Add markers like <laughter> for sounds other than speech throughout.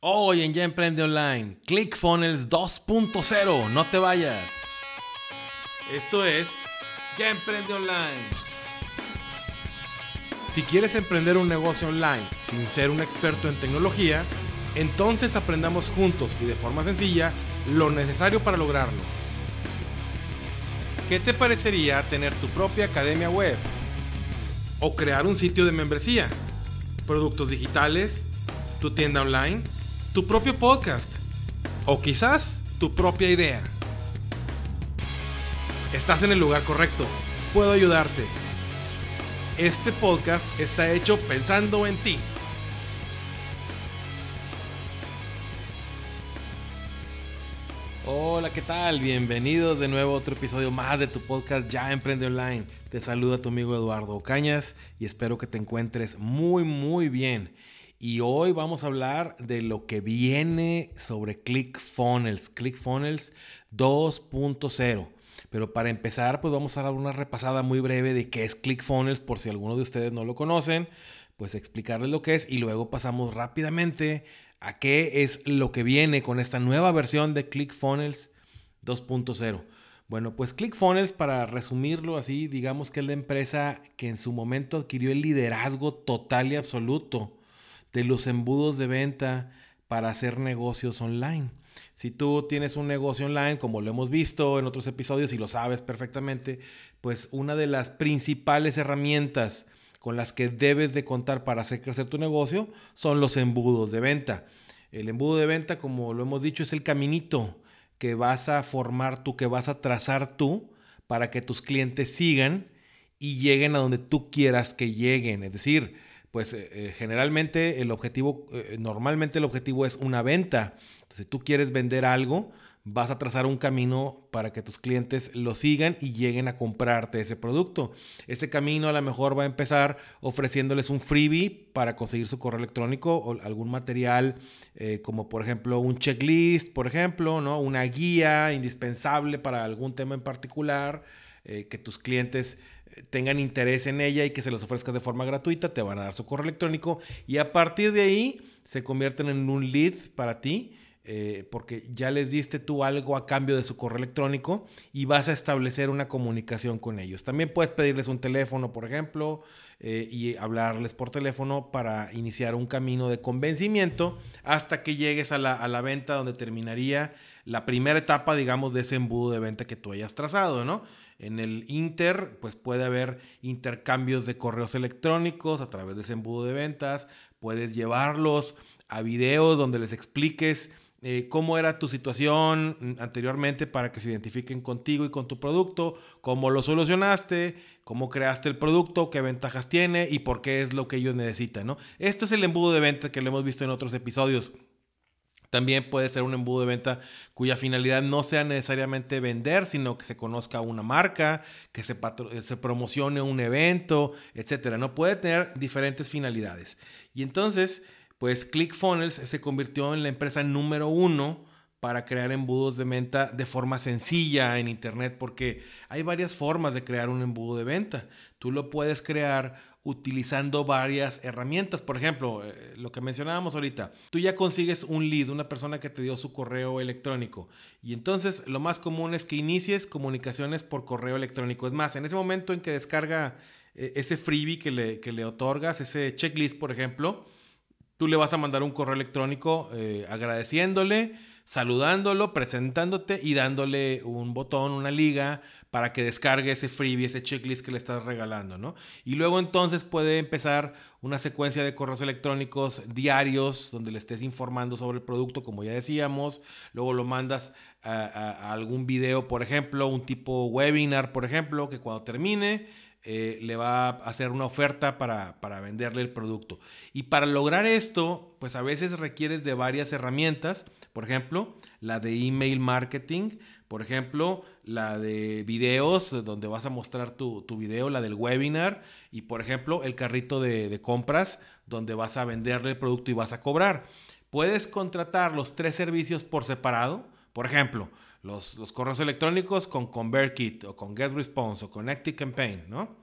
Hoy en Ya Emprende Online, ClickFunnels 2.0, no te vayas. Esto es Ya Emprende Online. Si quieres emprender un negocio online sin ser un experto en tecnología, entonces aprendamos juntos y de forma sencilla lo necesario para lograrlo. ¿Qué te parecería tener tu propia academia web? ¿O crear un sitio de membresía? ¿Productos digitales? ¿Tu tienda online? Tu propio podcast o quizás tu propia idea. Estás en el lugar correcto. Puedo ayudarte. Este podcast está hecho pensando en ti. Hola, ¿qué tal? Bienvenidos de nuevo a otro episodio más de tu podcast Ya Emprende Online. Te saluda tu amigo Eduardo Cañas y espero que te encuentres muy, muy bien. Y hoy vamos a hablar de lo que viene sobre ClickFunnels, ClickFunnels 2.0. Pero para empezar, pues vamos a dar una repasada muy breve de qué es ClickFunnels, por si alguno de ustedes no lo conocen, pues explicarles lo que es y luego pasamos rápidamente a qué es lo que viene con esta nueva versión de ClickFunnels 2.0. Bueno, pues ClickFunnels, para resumirlo así, digamos que es la empresa que en su momento adquirió el liderazgo total y absoluto de los embudos de venta para hacer negocios online. Si tú tienes un negocio online, como lo hemos visto en otros episodios y lo sabes perfectamente, pues una de las principales herramientas con las que debes de contar para hacer crecer tu negocio son los embudos de venta. El embudo de venta, como lo hemos dicho, es el caminito que vas a formar tú, que vas a trazar tú para que tus clientes sigan y lleguen a donde tú quieras que lleguen. Es decir, pues eh, eh, generalmente el objetivo, eh, normalmente el objetivo es una venta. Entonces, si tú quieres vender algo, vas a trazar un camino para que tus clientes lo sigan y lleguen a comprarte ese producto. Ese camino a lo mejor va a empezar ofreciéndoles un freebie para conseguir su correo electrónico o algún material como por ejemplo un checklist, por ejemplo, ¿no? una guía indispensable para algún tema en particular que tus clientes tengan interés en ella y que se los ofrezcas de forma gratuita, te van a dar su correo electrónico y a partir de ahí se convierten en un lead para ti. Eh, porque ya les diste tú algo a cambio de su correo electrónico y vas a establecer una comunicación con ellos. También puedes pedirles un teléfono, por ejemplo, eh, y hablarles por teléfono para iniciar un camino de convencimiento hasta que llegues a la, a la venta donde terminaría la primera etapa, digamos, de ese embudo de venta que tú hayas trazado, ¿no? En el Inter, pues puede haber intercambios de correos electrónicos a través de ese embudo de ventas. Puedes llevarlos a videos donde les expliques eh, cómo era tu situación anteriormente para que se identifiquen contigo y con tu producto, cómo lo solucionaste, cómo creaste el producto, qué ventajas tiene y por qué es lo que ellos necesitan, ¿no? Esto es el embudo de venta que lo hemos visto en otros episodios. También puede ser un embudo de venta cuya finalidad no sea necesariamente vender, sino que se conozca una marca, que se, se promocione un evento, etcétera. No puede tener diferentes finalidades. Y entonces, pues ClickFunnels se convirtió en la empresa número uno para crear embudos de venta de forma sencilla en Internet, porque hay varias formas de crear un embudo de venta. Tú lo puedes crear utilizando varias herramientas. Por ejemplo, eh, lo que mencionábamos ahorita, tú ya consigues un lead, una persona que te dio su correo electrónico. Y entonces lo más común es que inicies comunicaciones por correo electrónico. Es más, en ese momento en que descarga eh, ese freebie que le, que le otorgas, ese checklist, por ejemplo, tú le vas a mandar un correo electrónico eh, agradeciéndole, saludándolo, presentándote y dándole un botón, una liga para que descargue ese freebie, ese checklist que le estás regalando, ¿no? Y luego entonces puede empezar una secuencia de correos electrónicos diarios donde le estés informando sobre el producto, como ya decíamos, luego lo mandas a, algún video, por ejemplo, un tipo webinar, por ejemplo, que cuando termine eh, le va a hacer una oferta para, para, venderle el producto. Y para lograr esto, pues a veces requieres de varias herramientas, por ejemplo, la de email marketing, por ejemplo, la de videos, donde vas a mostrar tu, video, la del webinar, y por ejemplo, el carrito de, compras, donde vas a venderle el producto y vas a cobrar. Puedes contratar los tres servicios por separado. Por ejemplo, los, correos electrónicos con ConvertKit o con GetResponse o con ¿no?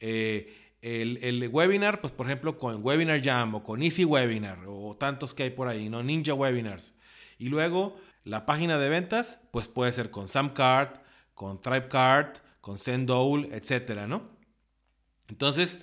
Eh, el, el, webinar, pues por ejemplo con Webinar Jam o con Easy Webinar o tantos que hay por ahí, ¿no? Ninja Webinars. Y luego la página de ventas, pues puede ser con Samcard, con ThriveCard, con Sendowl, etcétera, ¿no? Entonces,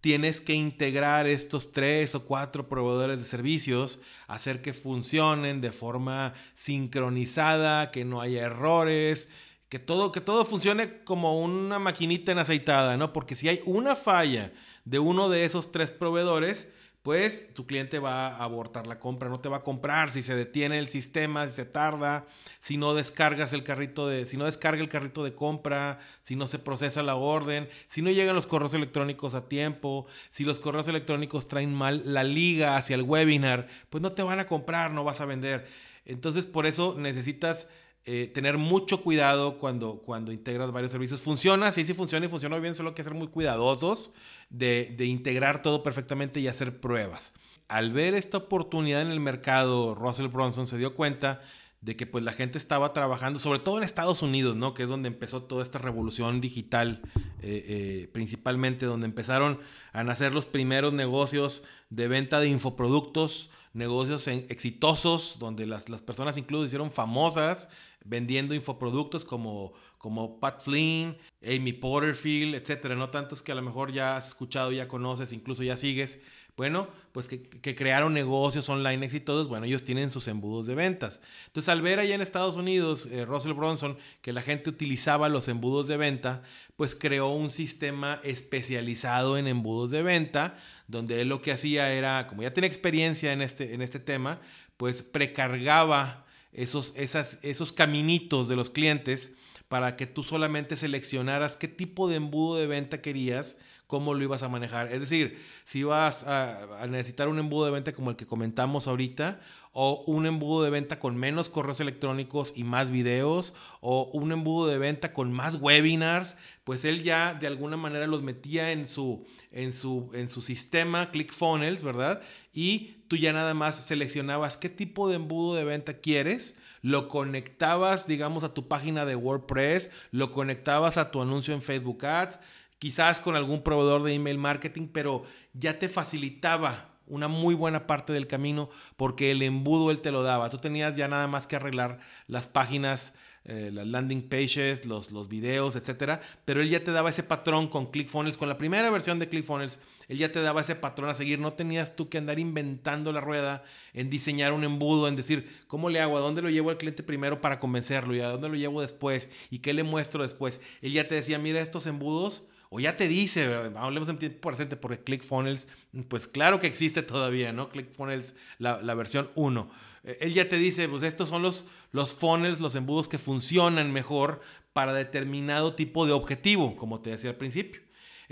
tienes que integrar estos tres o cuatro proveedores de servicios, hacer que funcionen de forma sincronizada, que no haya errores, que todo, que todo funcione como una maquinita en aceitada, ¿no? Porque si hay una falla de uno de esos tres proveedores, pues tu cliente va a abortar la compra, no te va a comprar si se detiene el sistema, si se tarda, si no descargas el carrito de, si no descarga el carrito de compra, si no se procesa la orden, si no llegan los correos electrónicos a tiempo, si los correos electrónicos traen mal la liga hacia el webinar, pues no te van a comprar, no vas a vender. Entonces, por eso necesitas eh, tener mucho cuidado cuando, cuando integras varios servicios. Funciona, sí, sí funciona y funciona bien, solo hay que ser muy cuidadosos de, integrar todo perfectamente y hacer pruebas. Al ver esta oportunidad en el mercado, Russell Bronson se dio cuenta de que pues la gente estaba trabajando, sobre todo en Estados Unidos, ¿no? Que es donde empezó toda esta revolución digital, eh, eh, principalmente donde empezaron a nacer los primeros negocios de venta de infoproductos, negocios exitosos, donde las, las, personas incluso hicieron famosas vendiendo infoproductos como, como Pat Flynn, Amy Porterfield, etcétera, no tantos que a lo mejor ya has escuchado, ya conoces, incluso ya sigues. Bueno, pues que, crearon negocios online exitosos, bueno, ellos tienen sus embudos de ventas. Entonces, al ver allá en Estados Unidos, eh, Russell Bronson, que la gente utilizaba los embudos de venta, pues creó un sistema especializado en embudos de venta, donde él lo que hacía era, como ya tiene experiencia en este, en este tema, pues precargaba esos, esos caminitos de los clientes para que tú solamente seleccionaras qué tipo de embudo de venta querías, cómo lo ibas a manejar. Es decir, si vas a, necesitar un embudo de venta como el que comentamos ahorita, o un embudo de venta con menos correos electrónicos y más videos, o un embudo de venta con más webinars, pues él ya de alguna manera los metía en su, en su, en su sistema ClickFunnels, ¿verdad? Y tú ya nada más seleccionabas qué tipo de embudo de venta quieres lo conectabas, digamos, a tu página de WordPress, lo conectabas a tu anuncio en Facebook Ads, quizás con algún proveedor de email marketing, pero ya te facilitaba una muy buena parte del camino porque el embudo él te lo daba. Tú tenías ya nada más que arreglar las páginas eh, las landing pages, los, los videos, etcétera. Pero él ya te daba ese patrón con ClickFunnels, con la primera versión de ClickFunnels, él ya te daba ese patrón a seguir. No tenías tú que andar inventando la rueda en diseñar un embudo, en decir, ¿cómo le hago? ¿A dónde lo llevo al cliente primero para convencerlo? ¿Y a dónde lo llevo después? ¿Y qué le muestro después? Él ya te decía, mira estos embudos o ya te dice, hablemos en tiempo presente, porque ClickFunnels, pues claro que existe todavía, ¿no? ClickFunnels, la, la versión 1. Eh, él ya te dice, pues estos son los, los funnels, los embudos que funcionan mejor para determinado tipo de objetivo, como te decía al principio.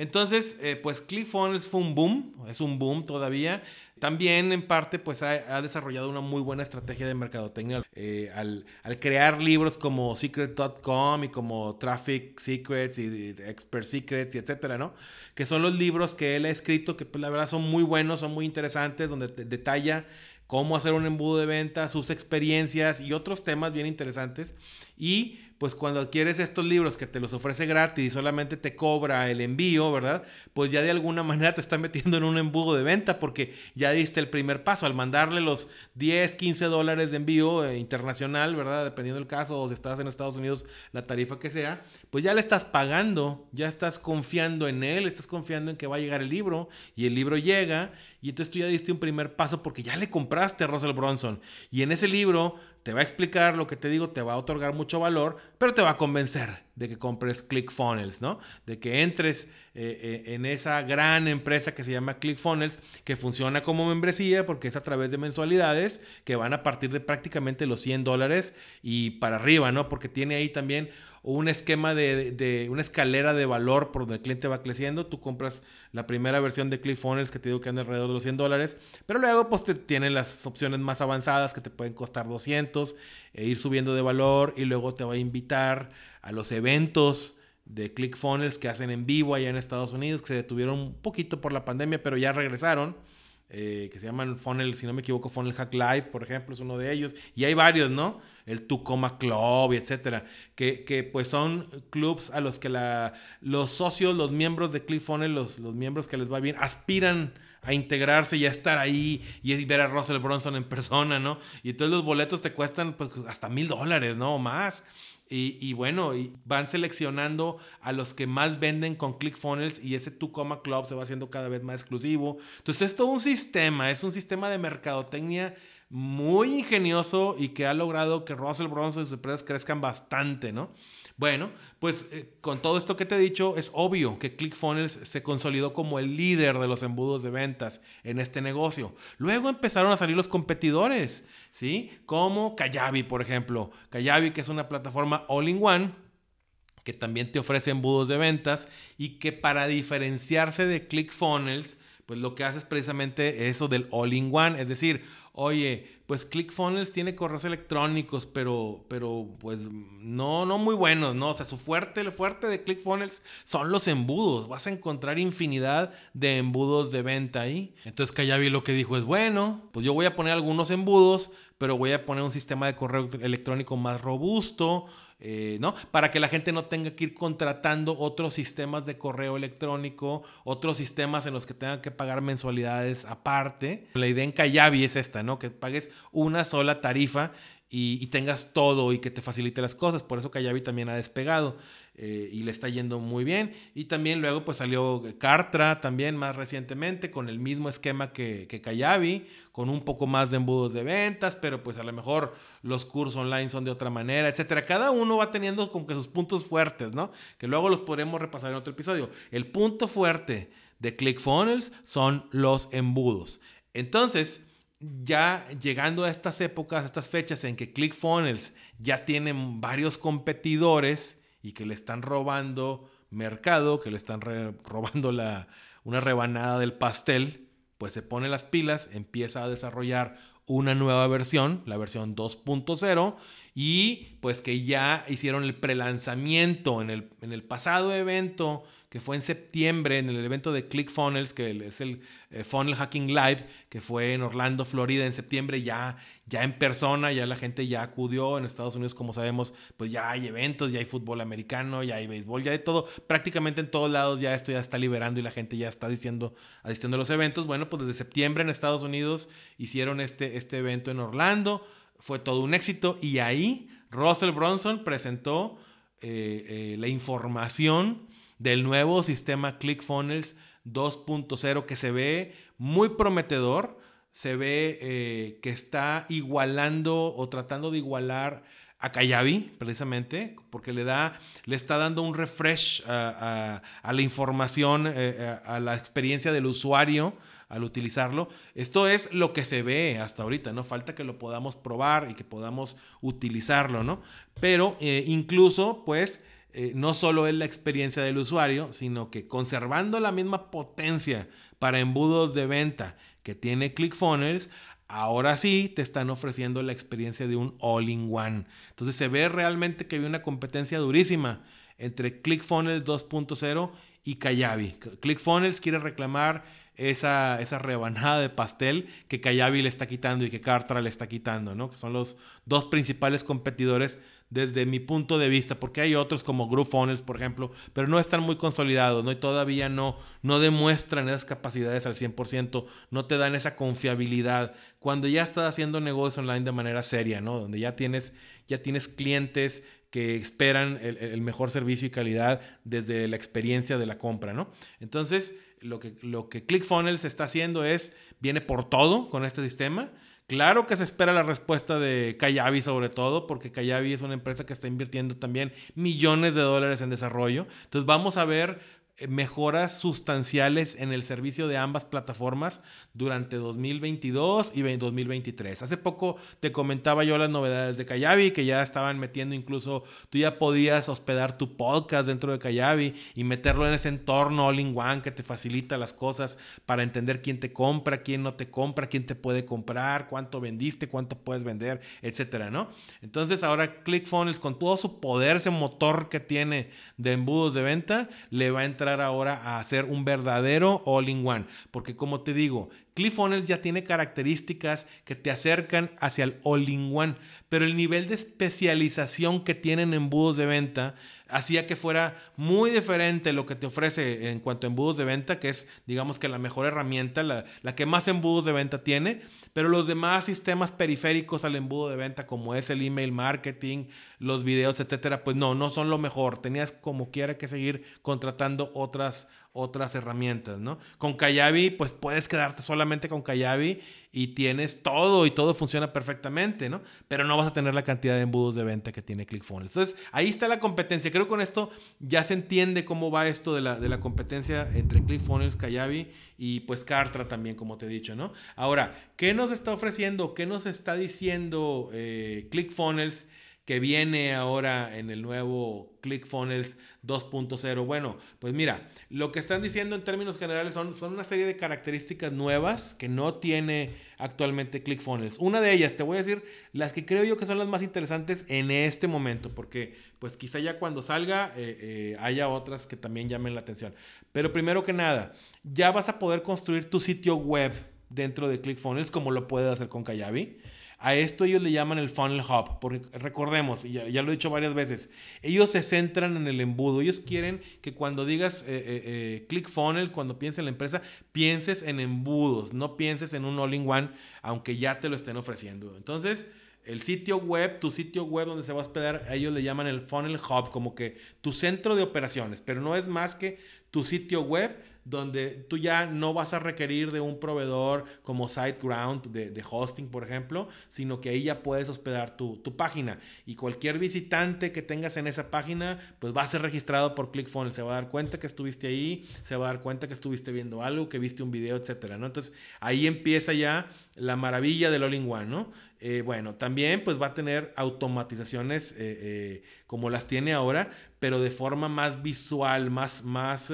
Entonces, eh, pues ClickFunnels fue un boom, es un boom todavía. También en parte pues ha, desarrollado una muy buena estrategia de mercadotecnia eh, al, crear libros como Secret.com y como Traffic Secrets y Expert Secrets y etcétera, ¿no? Que son los libros que él ha escrito que pues la verdad son muy buenos, son muy interesantes, donde detalla cómo hacer un embudo de venta, sus experiencias y otros temas bien interesantes. Y pues cuando adquieres estos libros que te los ofrece gratis y solamente te cobra el envío, ¿verdad? Pues ya de alguna <laughs> manera te está metiendo en un embudo de venta porque ya diste el primer paso al mandarle los 10, 15 dólares de envío eh, internacional, ¿verdad? Dependiendo del caso, o si estás en Estados Unidos, la tarifa que sea, pues ya le estás pagando, ya estás confiando en él, estás confiando en que va a llegar el libro y el libro llega y entonces tú ya diste un primer paso porque ya le compraste a Russell Bronson y en ese libro te va a explicar lo que te digo, te va a otorgar mucho valor, pero te va a convencer de que compres ClickFunnels, ¿no? De que entres eh, eh, en esa gran empresa que se llama ClickFunnels, que funciona como membresía porque es a través de mensualidades que van a partir de prácticamente los 100 dólares y para arriba, ¿no? Porque tiene ahí también un esquema de, una escalera de valor por donde el cliente va creciendo. Tú compras la primera versión de ClickFunnels que te digo que anda alrededor de los 100 dólares, pero luego pues te tienen las opciones más avanzadas que te pueden costar 200 e ir subiendo de valor y luego te va a invitar a los eventos de ClickFunnels que hacen en vivo allá en Estados Unidos, que se detuvieron un poquito por la pandemia, pero ya regresaron. Eh, que se llaman Funnel, si no me equivoco, Funnel Hack Live, por ejemplo, es uno de ellos. Y hay varios, ¿no? El Tucoma Club, etcétera. Que, que pues son clubs a los que la, los socios, los miembros de ClickFunnels, los, los miembros que les va bien, aspiran a integrarse y a estar ahí y ver a Russell Bronson en persona, ¿no? Y entonces los boletos te cuestan pues hasta mil dólares, ¿no? O más. Y, bueno, y van seleccionando a los que más venden con ClickFunnels y ese Tucoma Club se va haciendo cada vez más exclusivo. Entonces es todo un sistema, es un sistema de mercadotecnia muy ingenioso y que ha logrado que Russell Bronson y sus empresas crezcan bastante, ¿no? Bueno, pues eh, con todo esto que te he dicho, es obvio que ClickFunnels se consolidó como el líder de los embudos de ventas en este negocio. Luego empezaron a salir los competidores, ¿sí? Como Kayabi, por ejemplo. Kayabi, que es una plataforma all-in-one, que también te ofrece embudos de ventas y que para diferenciarse de ClickFunnels, pues lo que hace es precisamente eso del all-in-one, es decir, oye, pues ClickFunnels tiene correos electrónicos, pero, pero pues no, no muy buenos, ¿no? O sea, su fuerte, el fuerte de ClickFunnels son los embudos. Vas a encontrar infinidad de embudos de venta ahí. Entonces Kayabi lo que dijo es, bueno, pues yo voy a poner algunos embudos, pero voy a poner un sistema de correo electrónico más robusto, eh, ¿no? Para que la gente no tenga que ir contratando otros sistemas de correo electrónico, otros sistemas en los que tengan que pagar mensualidades aparte. La idea en Kayabi es esta, ¿no? Que pagues una sola tarifa y, tengas todo y que te facilite las cosas. Por eso Kayabi también ha despegado eh, y le está yendo muy bien. Y también luego pues salió Cartra también más recientemente con el mismo esquema que, que Kayabi, con un poco más de embudos de ventas, pero pues a lo mejor los cursos online son de otra manera, etcétera. Cada uno va teniendo como que sus puntos fuertes, ¿no? Que luego los podremos repasar en otro episodio. El punto fuerte de ClickFunnels son los embudos. Entonces, ya llegando a estas épocas, a estas fechas en que ClickFunnels ya tienen varios competidores y que le están robando mercado, que le están robando una rebanada del pastel, pues se pone las pilas, empieza a desarrollar una nueva versión, la versión 2.0, y pues que ya hicieron el prelanzamiento en el, en el pasado evento que fue en septiembre en el evento de ClickFunnels, que es el eh, Funnel Hacking Live, que fue en Orlando, Florida, en septiembre, ya, ya en persona, ya la gente ya acudió. En Estados Unidos, como sabemos, pues ya hay eventos, ya hay fútbol americano, ya hay béisbol, ya hay todo. Prácticamente en todos lados ya esto ya está liberando y la gente ya está diciendo, asistiendo a los eventos. Bueno, pues desde septiembre en Estados Unidos hicieron este, este evento en Orlando. Fue todo un éxito y ahí Russell Bronson presentó eh, eh, la información del nuevo sistema ClickFunnels 2.0 que se ve muy prometedor, se ve eh, que está igualando o tratando de igualar a Kayabi, precisamente, porque le da, le está dando un refresh a, la información, eh, eh, a la experiencia del usuario al utilizarlo. Esto es lo que se ve hasta ahorita, ¿no? Falta que lo podamos probar y que podamos utilizarlo, ¿no? Pero incluso, pues, eh, no solo es la experiencia del usuario, sino que conservando la misma potencia para embudos de venta que tiene ClickFunnels, ahora sí te están ofreciendo la experiencia de un all-in-one. Entonces se ve realmente que hay una competencia durísima entre ClickFunnels 2.0 y Kayabi. ClickFunnels quiere reclamar esa, esa, rebanada de pastel que Kayabi le está quitando y que Kartra le está quitando, ¿no? Que son los dos principales competidores desde mi punto de vista, porque hay otros como GrooveFunnels, por ejemplo, pero no están muy consolidados, ¿no? Y todavía no, no demuestran esas capacidades al 100%, no te dan esa confiabilidad. Cuando ya estás haciendo negocios online de manera seria, ¿no? Donde ya tienes, ya tienes clientes que esperan el, mejor servicio y calidad desde la experiencia de la compra, ¿no? Entonces, lo que, lo que ClickFunnels está haciendo es, viene por todo con este sistema, Claro que se espera la respuesta de Kayabi sobre todo, porque Kayabi es una empresa que está invirtiendo también millones de dólares en desarrollo. Entonces vamos a ver mejoras sustanciales en el servicio de ambas plataformas durante 2022 y 2023. Hace poco te comentaba yo las novedades de Kayabi, que ya estaban metiendo incluso, tú ya podías hospedar tu podcast dentro de Kayabi y meterlo en ese entorno all-in-one que te facilita las cosas para entender quién te compra, quién no te compra, quién te puede comprar, cuánto vendiste, cuánto puedes vender, etcétera, ¿no? Entonces ahora ClickFunnels con todo su poder, ese motor que tiene de embudos de venta, le va a entrar ahora a hacer un verdadero all-in-one. Porque como te digo, ClickFunnels ya tiene características que te acercan hacia el all-in-one, pero el nivel de especialización que tienen embudos de venta hacía que fuera muy diferente lo que te ofrece en cuanto a embudos de venta, que es digamos que la mejor herramienta, la, la que más embudos de venta tiene, pero los demás sistemas periféricos al embudo de venta, como es el email marketing, los videos, etcétera, pues no, no son lo mejor. Tenías como quiera que seguir contratando otras otras herramientas, ¿no? Con Kayabi, pues puedes quedarte solamente con Kayabi y tienes todo y todo funciona perfectamente, ¿no? Pero no vas a tener la cantidad de embudos de venta que tiene ClickFunnels. Entonces, ahí está la competencia. Creo que con esto ya se entiende cómo va esto de la, de la competencia entre ClickFunnels, Kayabi y pues Cartra también, como te he dicho, ¿no? Ahora, ¿qué nos está ofreciendo? ¿Qué nos está diciendo eh, ClickFunnels? Que viene ahora en el nuevo ClickFunnels 2.0? Bueno, pues mira, lo que están diciendo en términos generales son, son una serie de características nuevas que no tiene actualmente ClickFunnels. Una de ellas, te voy a decir las que creo yo que son las más interesantes en este momento, porque pues quizá ya cuando salga eh, eh, haya otras que también llamen la atención. Pero primero que nada, ya vas a poder construir tu sitio web dentro de ClickFunnels como lo puedes hacer con Kayabi. A esto ellos le llaman el funnel hub, porque recordemos, ya, lo he dicho varias veces, ellos se centran en el embudo, ellos quieren que cuando digas eh, eh, eh, click funnel, cuando pienses en la empresa, pienses en embudos, no pienses en un all-in-one, aunque ya te lo estén ofreciendo. Entonces, el sitio web, tu sitio web donde se va a hospedar, ellos le llaman el funnel hub, como que tu centro de operaciones, pero no es más que tu sitio web donde tú ya no vas a requerir de un proveedor como SiteGround de, hosting, por ejemplo, sino que ahí ya puedes hospedar tu, tu, página. Y cualquier visitante que tengas en esa página, pues va a ser registrado por ClickFunnels. Se va a dar cuenta que estuviste ahí, se va a dar cuenta que estuviste viendo algo, que viste un video, etcétera, ¿no? Entonces ahí empieza ya la maravilla del All-in-One, ¿no? Eh, bueno, también pues va a tener automatizaciones eh, eh, como las tiene ahora, pero de forma más visual, más, más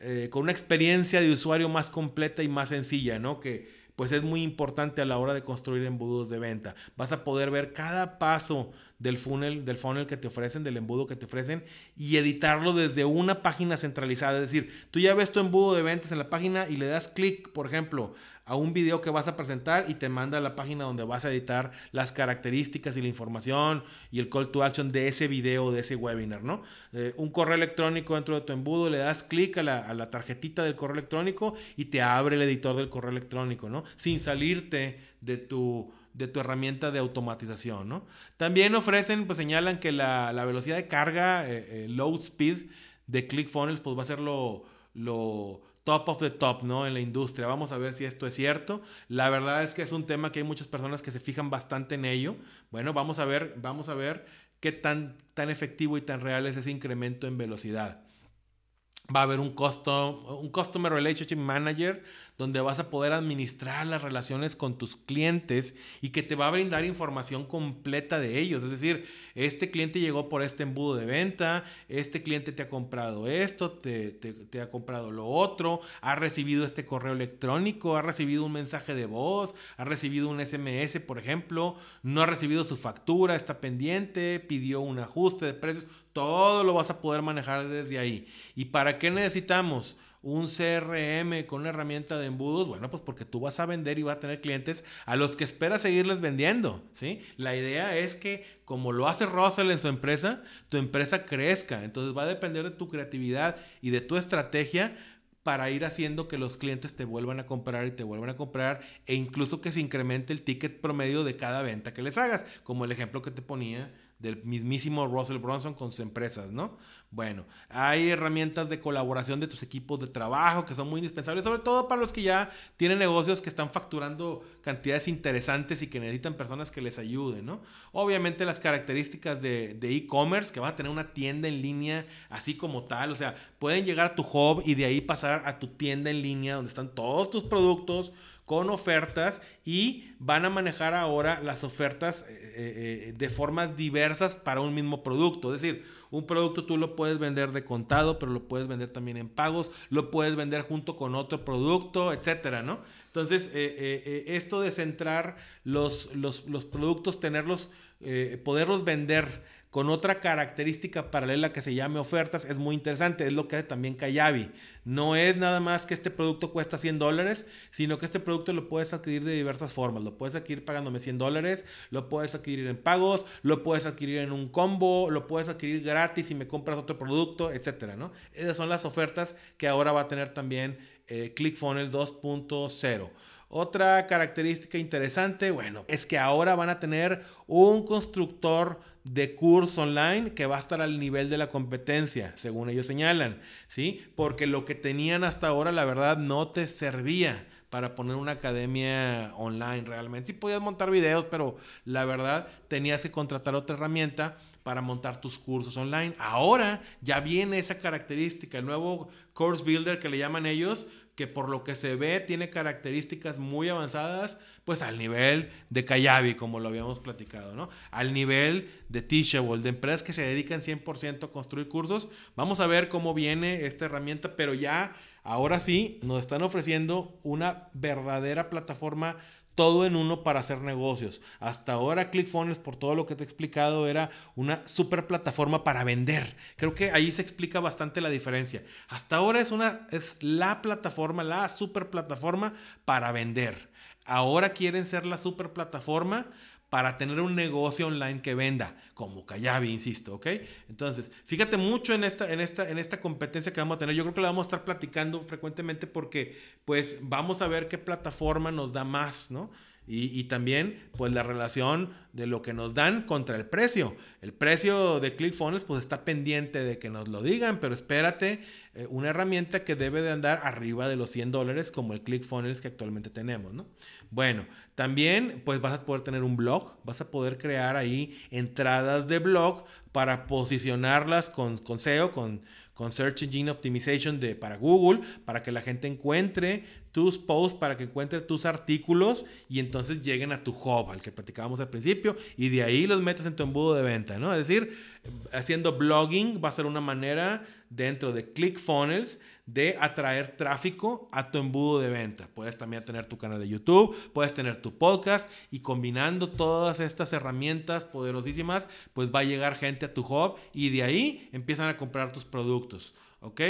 eh, con una experiencia de usuario más completa y más sencilla, ¿no? Que pues es muy importante a la hora de construir embudos de venta. Vas a poder ver cada paso del funnel, del funnel que te ofrecen, del embudo que te ofrecen y editarlo desde una página centralizada. Es decir, tú ya ves tu embudo de ventas en la página y le das clic, por ejemplo, a un video que vas a presentar y te manda a la página donde vas a editar las características y la información y el call to action de ese video, de ese webinar, ¿no? Eh, un correo electrónico dentro de tu embudo, le das clic a la, tarjetita del correo electrónico y te abre el editor del correo electrónico, ¿no? Sin salirte de tu herramienta de automatización, ¿no? También ofrecen, pues señalan que la, velocidad de carga, eh, eh, low speed de ClickFunnels, pues va a ser lo top of the top, ¿no? En la industria. Vamos a ver si esto es cierto. La verdad es que es un tema que hay muchas personas que se fijan bastante en ello. Bueno, vamos a ver, vamos a ver qué tan, tan efectivo y tan real es ese incremento en velocidad. Va a haber un, costo, un Customer Relationship Manager donde vas a poder administrar las relaciones con tus clientes y que te va a brindar información completa de ellos. Es decir, este cliente llegó por este embudo de venta, este cliente te ha comprado esto, te, ha comprado lo otro, ha recibido este correo electrónico, ha recibido un mensaje de voz, ha recibido un SMS, por ejemplo, no ha recibido su factura, está pendiente, pidió un ajuste de precios, todo lo vas a poder manejar desde ahí. ¿Y para qué necesitamos? Un CRM con una herramienta de embudos, bueno, pues porque tú vas a vender y vas a tener clientes a los que esperas seguirles vendiendo, ¿sí? La idea es que como lo hace Russell en su empresa, tu empresa crezca. Entonces va a depender de tu creatividad y de tu estrategia para ir haciendo que los clientes te vuelvan a comprar y te vuelvan a comprar e incluso que se incremente el ticket promedio de cada venta que les hagas, como el ejemplo que te ponía del mismísimo Russell Bronson con sus empresas, ¿no? Bueno, hay herramientas de colaboración de tus equipos de trabajo que son muy indispensables, sobre todo para los que ya tienen negocios que están facturando cantidades interesantes y que necesitan personas que les ayuden, ¿no? Obviamente las características de e-commerce, que va a tener una tienda en línea así como tal, o sea, pueden llegar a tu hub y de ahí pasar a tu tienda en línea donde están todos tus productos, con ofertas y van a manejar ahora las ofertas eh, eh, eh, de formas diversas para un mismo producto. Es decir, un producto tú lo puedes vender de contado, pero lo puedes vender también en pagos, lo puedes vender junto con otro producto, etcétera, ¿no? Entonces, esto de centrar los, los, los productos, tenerlos, poderlos vender con otra característica paralela que se llame ofertas, es muy interesante. Es lo que hace también Kayabi. No es nada más que este producto cuesta 100 dólares, sino que este producto lo puedes adquirir de diversas formas. Lo puedes adquirir pagándome 100 dólares, lo puedes adquirir en pagos, lo puedes adquirir en un combo, lo puedes adquirir gratis si me compras otro producto, etcétera, ¿no? Esas son las ofertas que ahora va a tener también eh, ClickFunnels 2.0. Otra característica interesante, bueno, es que ahora van a tener un constructor de curso online que va a estar al nivel de la competencia, según ellos señalan, ¿sí? Porque lo que tenían hasta ahora, la verdad, no te servía para poner una academia online realmente. Sí podías montar videos, pero la verdad tenías que contratar otra herramienta para montar tus cursos online. Ahora ya viene esa característica, el nuevo Course Builder que le llaman ellos, que por lo que se ve tiene características muy avanzadas, pues al nivel de Kayabi, como lo habíamos platicado, ¿no? Al nivel de Teachable, de empresas que se dedican 100% a construir cursos. Vamos a ver cómo viene esta herramienta, pero ya, ahora sí, nos están ofreciendo una verdadera plataforma todo en uno para hacer negocios. Hasta ahora ClickFunnels, por todo lo que te he explicado, era una super plataforma para vender. Creo que ahí se explica bastante la diferencia. Hasta ahora es, una, es la plataforma, la super plataforma para vender. Ahora quieren ser la super plataforma para tener un negocio online que venda, como Kayabi, insisto, ¿ok? Entonces, fíjate mucho en esta, en, esta, en esta competencia que vamos a tener. Yo creo que la vamos a estar platicando frecuentemente porque, pues, vamos a ver qué plataforma nos da más, ¿no? Y, también, pues, la relación de lo que nos dan contra el precio. El precio de ClickFunnels, pues, está pendiente de que nos lo digan, pero espérate, eh, una herramienta que debe de andar arriba de los 100 dólares como el ClickFunnels que actualmente tenemos, ¿no? Bueno, también, pues, vas a poder tener un blog, vas a poder crear ahí entradas de blog para posicionarlas con, con SEO, con con Search Engine Optimization de, para Google, para que la gente encuentre tus posts, para que encuentre tus artículos y entonces lleguen a tu hub, al que platicábamos al principio, y de ahí los metes en tu embudo de venta, ¿no? Es decir, haciendo blogging va a ser una manera dentro de ClickFunnels de atraer tráfico a tu embudo de venta. Puedes también tener tu canal de YouTube, puedes tener tu podcast y combinando todas estas herramientas poderosísimas, pues va a llegar gente a tu hub y de ahí empiezan a comprar tus productos. ¿Ok?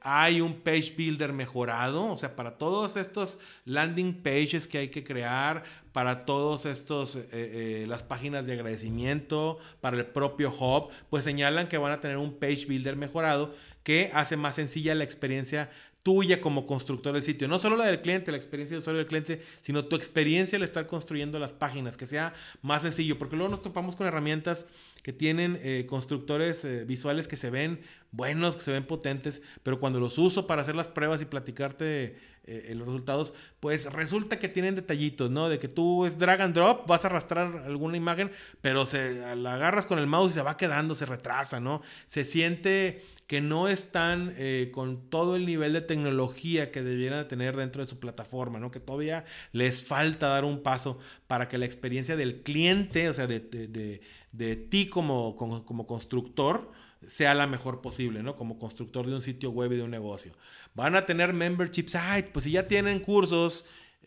Hay un page builder mejorado, o sea, para todos estos landing pages que hay que crear, para todos estos, eh, eh, las páginas de agradecimiento, para el propio hub, pues señalan que van a tener un page builder mejorado que hace más sencilla la experiencia tuya como constructor del sitio. No solo la del cliente, la experiencia de usuario del cliente, sino tu experiencia al estar construyendo las páginas, que sea más sencillo, porque luego nos topamos con herramientas que tienen eh, constructores eh, visuales que se ven buenos, que se ven potentes, pero cuando los uso para hacer las pruebas y platicarte eh, los resultados, pues resulta que tienen detallitos, ¿no? De que tú es drag and drop, vas a arrastrar alguna imagen, pero se la agarras con el mouse y se va quedando, se retrasa, ¿no? Se siente que no están con todo el nivel de tecnología que debieran tener dentro de su plataforma, ¿no? Que todavía les falta dar un paso para que la experiencia del cliente, o sea, de, ti como, como, como, constructor, sea la mejor posible, ¿no? Como constructor de un sitio web y de un negocio. Van a tener membership site, pues si ya tienen cursos,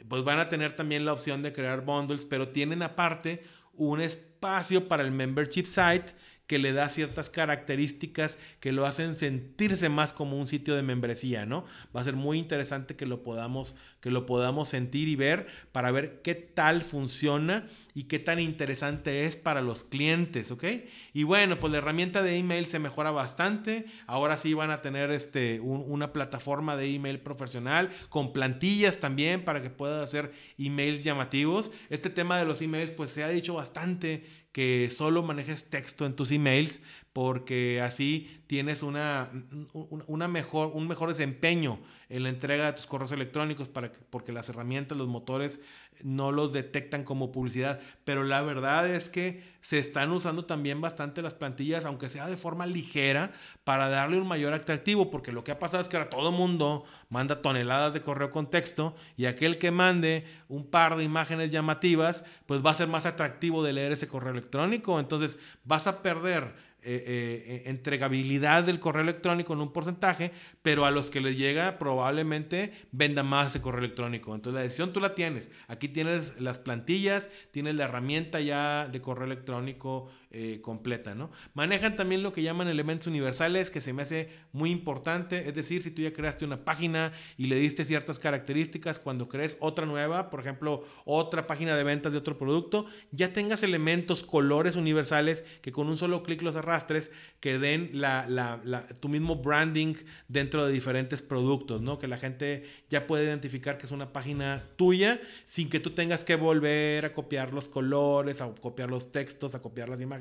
pues van a tener también la opción de crear bundles, pero tienen aparte un espacio para el membership site que le da ciertas características que lo hacen sentirse más como un sitio de membresía, ¿no? Va a ser muy interesante que lo podamos, que lo podamos sentir y ver para ver qué tal funciona y qué tan interesante es para los clientes, ¿ok? Y bueno, pues la herramienta de email se mejora bastante. Ahora sí van a tener este, una plataforma de email profesional con plantillas también para que puedan hacer emails llamativos. Este tema de los emails, pues se ha dicho bastante que solo manejes texto en tus emails porque así tienes una, una mejor, un mejor desempeño en la entrega de tus correos electrónicos para porque las herramientas, los motores no los detectan como publicidad. Pero la verdad es que se están usando también bastante las plantillas, aunque sea de forma ligera, para darle un mayor atractivo, porque lo que ha pasado es que ahora todo mundo manda toneladas de correo con texto y aquel que mande un par de imágenes llamativas, pues va a ser más atractivo de leer ese correo electrónico. Entonces vas a perder eh, eh, entregabilidad del correo electrónico en un porcentaje, pero a los que les llega probablemente venda más ese correo electrónico. Entonces la decisión tú la tienes. Aquí tienes las plantillas, tienes la herramienta ya de correo electrónico eh, completa, ¿no? Manejan también lo que llaman elementos universales, que se me hace muy importante. Es decir, si tú ya creaste una página y le diste ciertas características, cuando crees otra nueva, por ejemplo, otra página de ventas de otro producto, ya tengas elementos, colores universales que con un solo clic los arrastres, que den tu mismo branding dentro de diferentes productos, ¿no? Que la gente ya puede identificar que es una página tuya sin que tú tengas que volver a copiar los colores, a copiar los textos, a copiar las imágenes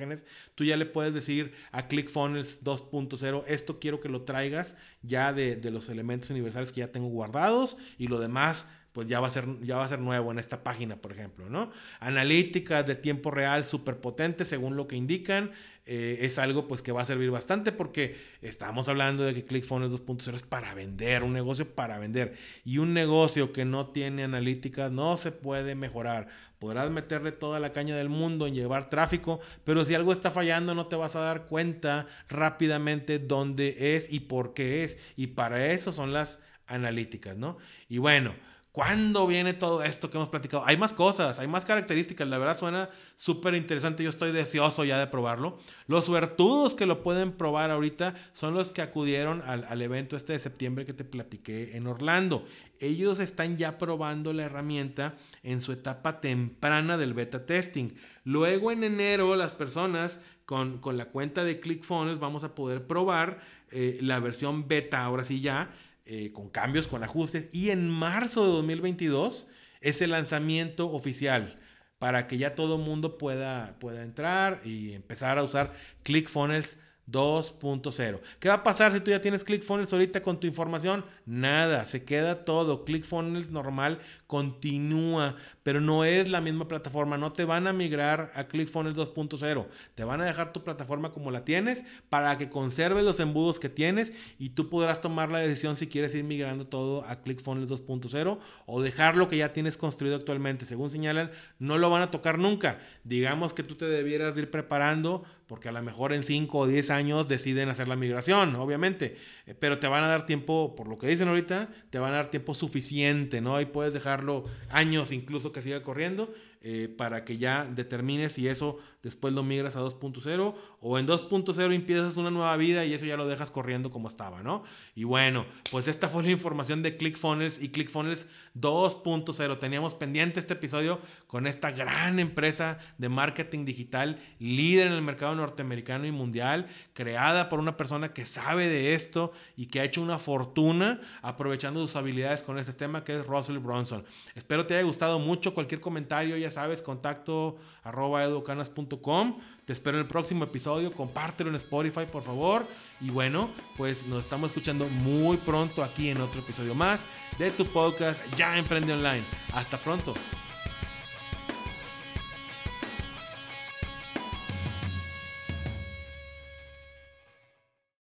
tú ya le puedes decir a ClickFunnels 2.0, esto quiero que lo traigas ya de, de los elementos universales que ya tengo guardados y lo demás pues ya va a ser, ya va a ser nuevo en esta página, por ejemplo, ¿no? Analíticas de tiempo real súper potentes según lo que indican. Eh, es algo pues que va a servir bastante porque estamos hablando de que ClickFunnels 2.0 es para vender, un negocio para vender. Y un negocio que no tiene analíticas no se puede mejorar. Podrás meterle toda la caña del mundo en llevar tráfico, pero si algo está fallando no te vas a dar cuenta rápidamente dónde es y por qué es. Y para eso son las analíticas, ¿no? Y bueno, ¿Cuándo viene todo esto que hemos platicado? Hay más cosas, hay más características. La verdad suena súper interesante. Yo estoy deseoso ya de probarlo. Los suertudos que lo pueden probar ahorita son los que acudieron al, evento este de septiembre que te platiqué en Orlando. Ellos están ya probando la herramienta en su etapa temprana del beta testing. Luego en enero las personas con, con la cuenta de ClickFunnels vamos a poder probar eh, la versión beta, ahora sí ya eh, con cambios, con ajustes. Y en marzo de 2022 es el lanzamiento oficial para que ya todo el mundo pueda, pueda entrar y empezar a usar ClickFunnels 2.0. ¿Qué va a pasar si tú ya tienes ClickFunnels ahorita con tu información? Nada, se queda todo. ClickFunnels normal continúa, pero no es la misma plataforma. No te van a migrar a ClickFunnels 2.0. Te van a dejar tu plataforma como la tienes para que conserves los embudos que tienes y tú podrás tomar la decisión si quieres ir migrando todo a ClickFunnels 2.0 o dejar lo que ya tienes construido actualmente. Según señalan, no lo van a tocar nunca. Digamos que tú te debieras ir preparando porque a lo mejor en 5 o 10 años deciden hacer la migración, obviamente, eh, pero te van a dar tiempo, por lo que dicen ahorita, te van a dar tiempo suficiente, ¿no? Ahí puedes dejarlo años incluso que siga corriendo eh, para que ya determines si eso después lo migras a 2.0 o en 2.0 empiezas una nueva vida y eso ya lo dejas corriendo como estaba, ¿no? Y bueno, pues esta fue la información de ClickFunnels y ClickFunnels 2.0. Teníamos pendiente este episodio con esta gran empresa de marketing digital, líder en el mercado norteamericano y mundial, creada por una persona que sabe de esto y que ha hecho una fortuna aprovechando sus habilidades con este tema que es Russell Bronson. Espero te haya gustado mucho. Cualquier comentario, sabes, contacto arroba educanas.com. Te espero en el próximo episodio. Compártelo en Spotify, por favor. Y bueno, pues nos estamos escuchando muy pronto aquí en otro episodio más de tu podcast Ya Emprende Online. Hasta pronto.